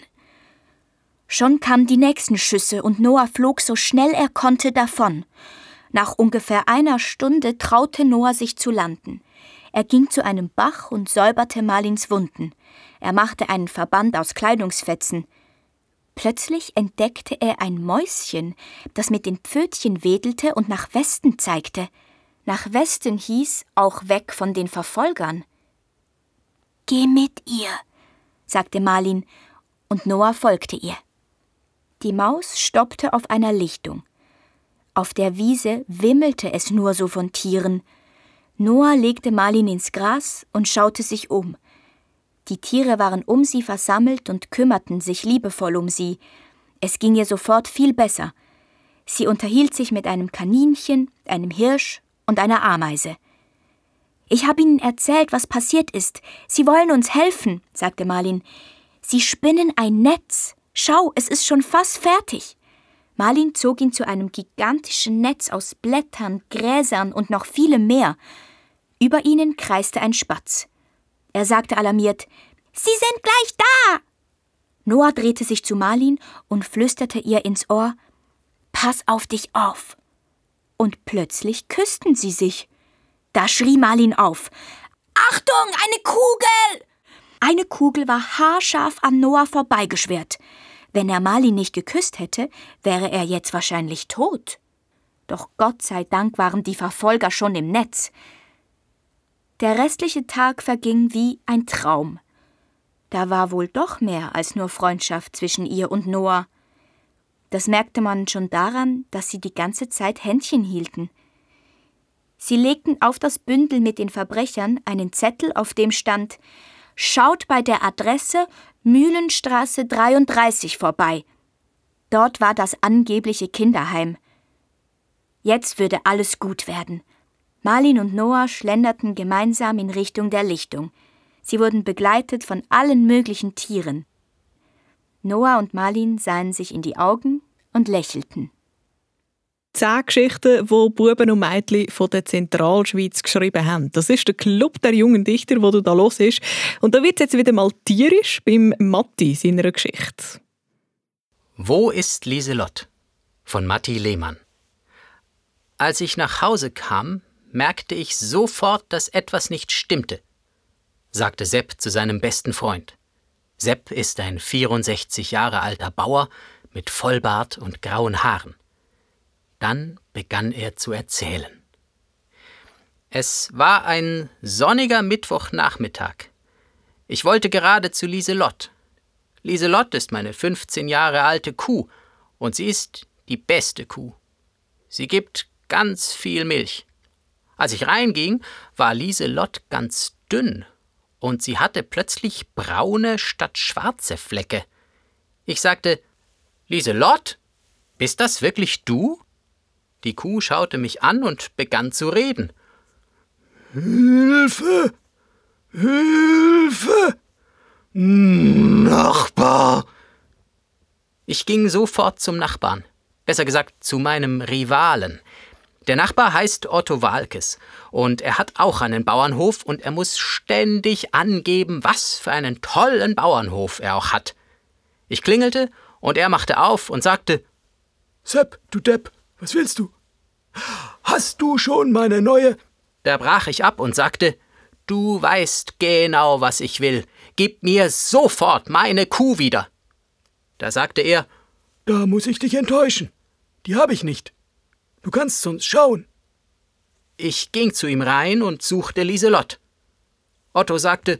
Schon kamen die nächsten Schüsse und Noah flog so schnell er konnte davon. Nach ungefähr einer Stunde traute Noah sich zu landen. Er ging zu einem Bach und säuberte Marlins Wunden. Er machte einen Verband aus Kleidungsfetzen. Plötzlich entdeckte er ein Mäuschen, das mit den Pfötchen wedelte und nach Westen zeigte. Nach Westen hieß auch weg von den Verfolgern. Geh mit ihr, sagte Marlin, und Noah folgte ihr. Die Maus stoppte auf einer Lichtung. Auf der Wiese wimmelte es nur so von Tieren. Noah legte Marlin ins Gras und schaute sich um. Die Tiere waren um sie versammelt und kümmerten sich liebevoll um sie. Es ging ihr sofort viel besser. Sie unterhielt sich mit einem Kaninchen, einem Hirsch und einer Ameise. Ich habe Ihnen erzählt, was passiert ist. Sie wollen uns helfen, sagte Marlin. Sie spinnen ein Netz. Schau, es ist schon fast fertig. Marlin zog ihn zu einem gigantischen Netz aus Blättern, Gräsern und noch vielem mehr. Über ihnen kreiste ein Spatz. Er sagte alarmiert: Sie sind gleich da! Noah drehte sich zu Marlin und flüsterte ihr ins Ohr: Pass auf dich auf! Und plötzlich küssten sie sich. Da schrie Marlin auf: Achtung, eine Kugel! Eine Kugel war haarscharf an Noah vorbeigeschwert. Wenn er Marlin nicht geküsst hätte, wäre er jetzt wahrscheinlich tot. Doch Gott sei Dank waren die Verfolger schon im Netz. Der restliche Tag verging wie ein Traum. Da war wohl doch mehr als nur Freundschaft zwischen ihr und Noah. Das merkte man schon daran, dass sie die ganze Zeit Händchen hielten. Sie legten auf das Bündel mit den Verbrechern einen Zettel, auf dem stand Schaut bei der Adresse Mühlenstraße 33 vorbei. Dort war das angebliche Kinderheim. Jetzt würde alles gut werden. Marlin und Noah schlenderten gemeinsam in Richtung der Lichtung. Sie wurden begleitet von allen möglichen Tieren. Noah und Marlin sahen sich in die Augen und lächelten. Zehn Geschichten, die Buben und Mädchen von der Zentralschweiz geschrieben haben. Das ist der Club der jungen Dichter, wo du da los ist. Und da wird jetzt wieder mal tierisch beim Matti seiner Geschichte. Wo ist Lieselott? von Matti Lehmann. Als ich nach Hause kam, merkte ich sofort, dass etwas nicht stimmte, sagte Sepp zu seinem besten Freund. Sepp ist ein 64 Jahre alter Bauer mit Vollbart und grauen Haaren. Dann begann er zu erzählen. Es war ein sonniger Mittwochnachmittag. Ich wollte gerade zu Lieselott. Lieselott ist meine 15 Jahre alte Kuh und sie ist die beste Kuh. Sie gibt ganz viel Milch. Als ich reinging, war Lieselott ganz dünn und sie hatte plötzlich braune statt schwarze Flecke. Ich sagte, Lieselott, bist das wirklich du? Die Kuh schaute mich an und begann zu reden. Hilfe! Hilfe! Nachbar! Ich ging sofort zum Nachbarn, besser gesagt zu meinem Rivalen. Der Nachbar heißt Otto Walkes und er hat auch einen Bauernhof und er muss ständig angeben, was für einen tollen Bauernhof er auch hat. Ich klingelte und er machte auf und sagte: Sepp, du Depp, was willst du? Hast du schon meine neue. Da brach ich ab und sagte: Du weißt genau, was ich will. Gib mir sofort meine Kuh wieder. Da sagte er: Da muss ich dich enttäuschen. Die habe ich nicht. Du kannst sonst schauen. Ich ging zu ihm rein und suchte Lieselott. Otto sagte: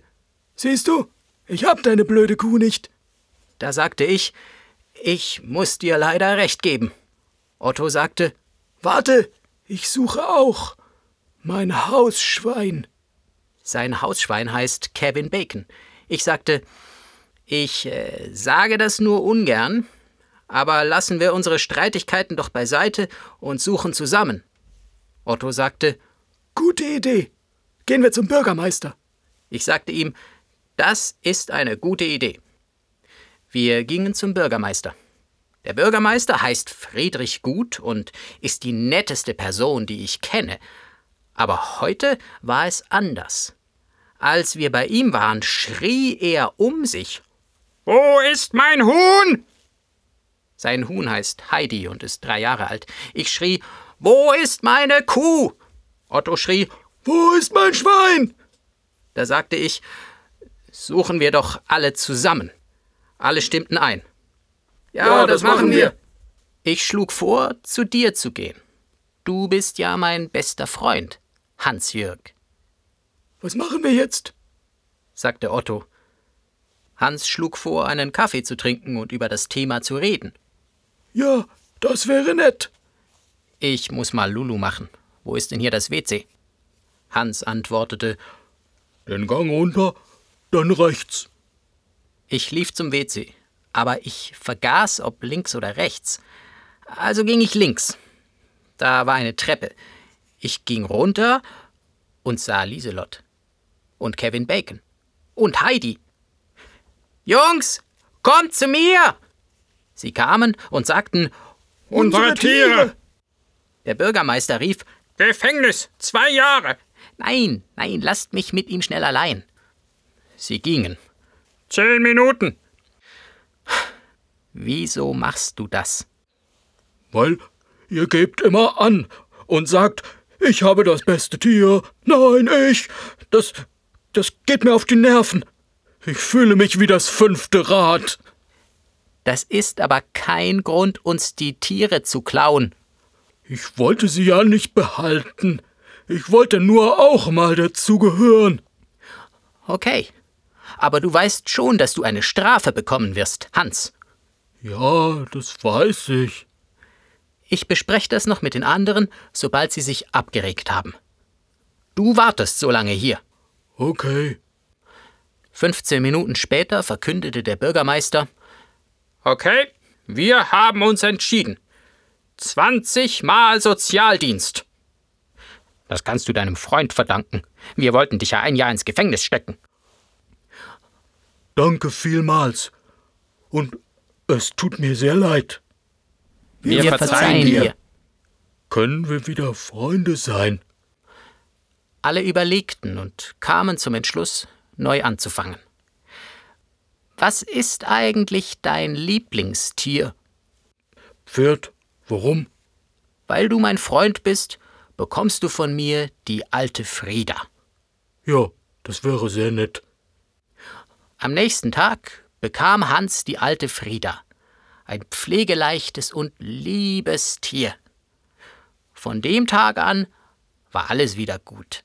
Siehst du, ich hab deine blöde Kuh nicht. Da sagte ich: Ich muss dir leider recht geben. Otto sagte: Warte, ich suche auch. Mein Hausschwein. Sein Hausschwein heißt Kevin Bacon. Ich sagte: Ich äh, sage das nur ungern, aber lassen wir unsere Streitigkeiten doch beiseite und suchen zusammen. Otto sagte, Gute Idee. Gehen wir zum Bürgermeister. Ich sagte ihm, das ist eine gute Idee. Wir gingen zum Bürgermeister. Der Bürgermeister heißt Friedrich Gut und ist die netteste Person, die ich kenne. Aber heute war es anders. Als wir bei ihm waren, schrie er um sich. Wo ist mein Huhn? Sein Huhn heißt Heidi und ist drei Jahre alt. Ich schrie, wo ist meine Kuh? Otto schrie, wo ist mein Schwein? Da sagte ich, suchen wir doch alle zusammen. Alle stimmten ein. Ja, ja das, das, machen wir. wir. Ich schlug vor, zu dir zu gehen. Du bist ja mein bester Freund, Hans-Jürg. Was machen wir jetzt? sagte Otto. Hans schlug vor, einen Kaffee zu trinken und über das Thema zu reden. Ja, das wäre nett. Ich muss mal Lulu machen. Wo ist denn hier das WC? Hans antwortete: Den Gang runter, dann rechts. Ich lief zum WC, aber ich vergaß, ob links oder rechts. Also ging ich links. Da war eine Treppe. Ich ging runter und sah Lieselott. Und Kevin Bacon. Und Heidi. Jungs, kommt zu mir! Sie kamen und sagten Unsere Tiere. Der Bürgermeister rief Gefängnis, zwei Jahre. Nein, nein, lasst mich mit ihm schnell allein. Sie gingen. Zehn Minuten. Wieso machst du das? Weil ihr gebt immer an und sagt, ich habe das beste Tier. Nein, ich. Das. das geht mir auf die Nerven. Ich fühle mich wie das fünfte Rad. Das ist aber kein Grund, uns die Tiere zu klauen. Ich wollte sie ja nicht behalten. Ich wollte nur auch mal dazugehören. Okay. Aber du weißt schon, dass du eine Strafe bekommen wirst, Hans. Ja, das weiß ich. Ich bespreche das noch mit den anderen, sobald sie sich abgeregt haben. Du wartest so lange hier. Okay. 15 Minuten später verkündete der Bürgermeister, Okay, wir haben uns entschieden. 20 Mal Sozialdienst. Das kannst du deinem Freund verdanken. Wir wollten dich ja ein Jahr ins Gefängnis stecken. Danke vielmals. Und es tut mir sehr leid. Wir, wir verzeihen dir. Können wir wieder Freunde sein? Alle überlegten und kamen zum Entschluss, neu anzufangen. Was ist eigentlich dein Lieblingstier? Pferd. Warum? Weil du mein Freund bist, bekommst du von mir die alte Frieda. Ja, das wäre sehr nett. Am nächsten Tag bekam Hans die alte Frieda, ein pflegeleichtes und liebes Tier. Von dem Tag an war alles wieder gut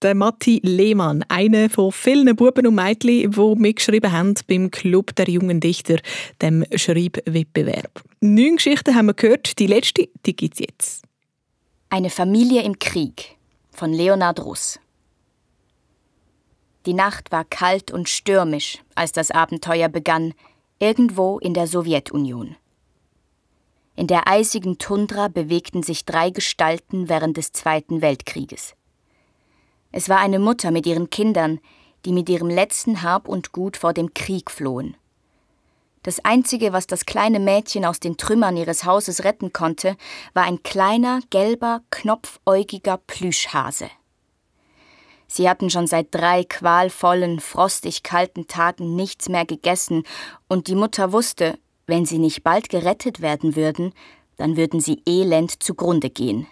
der Matti Lehmann, einer von vielen Buben und Mädchen, die mitgeschrieben haben beim Club der jungen Dichter, dem Schreibwettbewerb. Neun Geschichten haben wir gehört, die letzte, die gibt es jetzt. Eine Familie im Krieg von Leonard Russ. Die Nacht war kalt und stürmisch, als das Abenteuer begann, irgendwo in der Sowjetunion. In der eisigen Tundra bewegten sich drei Gestalten während des Zweiten Weltkrieges. Es war eine Mutter mit ihren Kindern, die mit ihrem letzten Hab und Gut vor dem Krieg flohen. Das Einzige, was das kleine Mädchen aus den Trümmern ihres Hauses retten konnte, war ein kleiner, gelber, knopfäugiger Plüschhase. Sie hatten schon seit drei qualvollen, frostig kalten Tagen nichts mehr gegessen, und die Mutter wusste, wenn sie nicht bald gerettet werden würden, dann würden sie elend zugrunde gehen.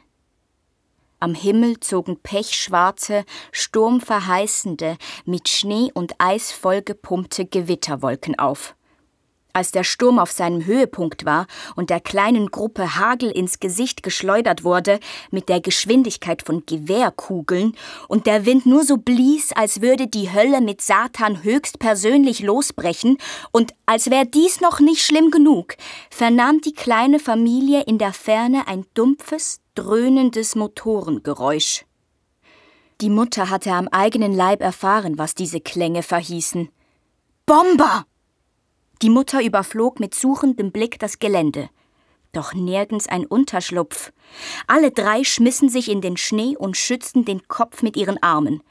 Am Himmel zogen pechschwarze, sturmverheißende, mit Schnee und Eis vollgepumpte Gewitterwolken auf. Als der Sturm auf seinem Höhepunkt war und der kleinen Gruppe Hagel ins Gesicht geschleudert wurde, mit der Geschwindigkeit von Gewehrkugeln, und der Wind nur so blies, als würde die Hölle mit Satan höchstpersönlich losbrechen, und als wäre dies noch nicht schlimm genug, vernahm die kleine Familie in der Ferne ein dumpfes, dröhnendes Motorengeräusch. Die Mutter hatte am eigenen Leib erfahren, was diese Klänge verhießen. Bomber! Die Mutter überflog mit suchendem Blick das Gelände. Doch nirgends ein Unterschlupf. Alle drei schmissen sich in den Schnee und schützten den Kopf mit ihren Armen.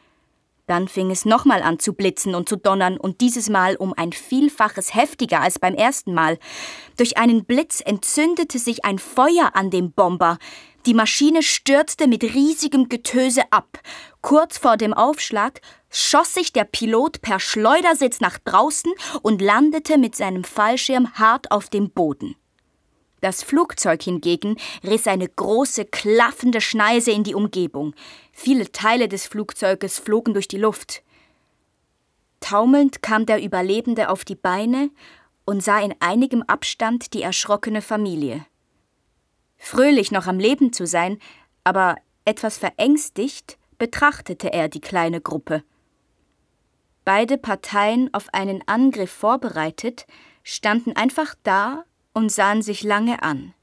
Dann fing es nochmal an zu blitzen und zu donnern und dieses Mal um ein Vielfaches heftiger als beim ersten Mal. Durch einen Blitz entzündete sich ein Feuer an dem Bomber. Die Maschine stürzte mit riesigem Getöse ab. Kurz vor dem Aufschlag schoss sich der Pilot per Schleudersitz nach draußen und landete mit seinem Fallschirm hart auf dem Boden. Das Flugzeug hingegen riss eine große, klaffende Schneise in die Umgebung. Viele Teile des Flugzeuges flogen durch die Luft. Taumelnd kam der Überlebende auf die Beine und sah in einigem Abstand die erschrockene Familie. Fröhlich noch am Leben zu sein, aber etwas verängstigt, betrachtete er die kleine Gruppe. Beide Parteien auf einen Angriff vorbereitet, standen einfach da und sahen sich lange an.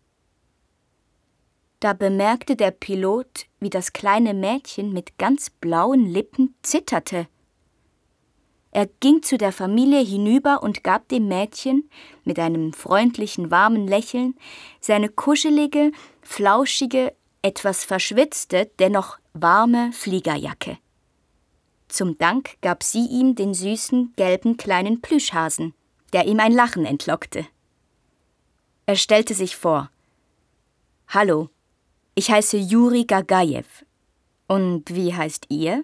Da bemerkte der Pilot, wie das kleine Mädchen mit ganz blauen Lippen zitterte. Er ging zu der Familie hinüber und gab dem Mädchen mit einem freundlichen, warmen Lächeln seine kuschelige, flauschige, etwas verschwitzte, dennoch warme Fliegerjacke. Zum Dank gab sie ihm den süßen, gelben kleinen Plüschhasen, der ihm ein Lachen entlockte. Er stellte sich vor. Hallo, ich heiße Juri Gagajew. Und wie heißt ihr?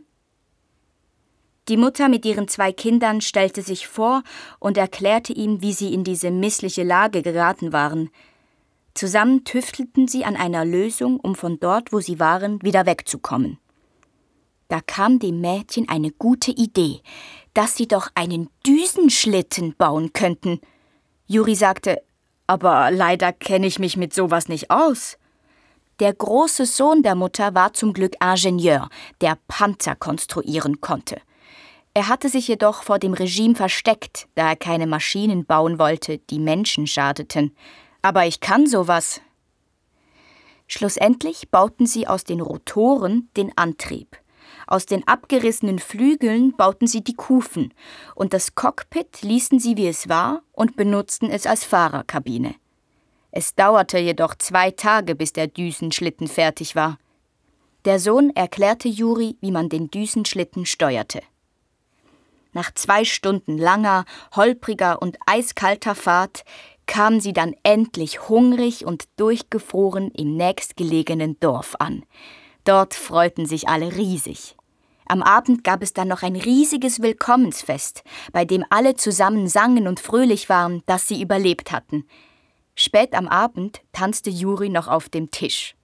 Die Mutter mit ihren zwei Kindern stellte sich vor und erklärte ihm, wie sie in diese missliche Lage geraten waren. Zusammen tüftelten sie an einer Lösung, um von dort, wo sie waren, wieder wegzukommen. Da kam dem Mädchen eine gute Idee, dass sie doch einen Düsenschlitten bauen könnten. Juri sagte, aber leider kenne ich mich mit sowas nicht aus. Der große Sohn der Mutter war zum Glück Ingenieur, der Panzer konstruieren konnte. Er hatte sich jedoch vor dem Regime versteckt, da er keine Maschinen bauen wollte, die Menschen schadeten. Aber ich kann sowas. Schlussendlich bauten sie aus den Rotoren den Antrieb. Aus den abgerissenen Flügeln bauten sie die Kufen, und das Cockpit ließen sie wie es war und benutzten es als Fahrerkabine. Es dauerte jedoch zwei Tage, bis der Düsenschlitten fertig war. Der Sohn erklärte Juri, wie man den Düsenschlitten steuerte. Nach zwei Stunden langer, holpriger und eiskalter Fahrt kamen sie dann endlich hungrig und durchgefroren im nächstgelegenen Dorf an. Dort freuten sich alle riesig. Am Abend gab es dann noch ein riesiges Willkommensfest, bei dem alle zusammen sangen und fröhlich waren, dass sie überlebt hatten. Spät am Abend tanzte Juri noch auf dem Tisch.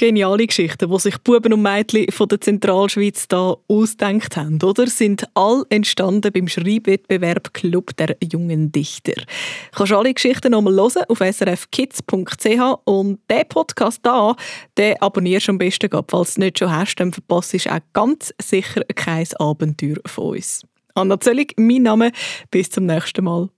Geniale Geschichten, die sich Buben und Mädchen von der Zentralschweiz da ausdenkt haben, oder? Sind all entstanden beim Schreibwettbewerb Club der jungen Dichter. Du kannst alle Geschichten nochmal hören auf srfkids.ch und der Podcast da, den abonnierst du am besten, falls du es nicht schon hast, dann verpasst du auch ganz sicher kein Abenteuer von uns. Anna Zöllig, mein Name. Bis zum nächsten Mal.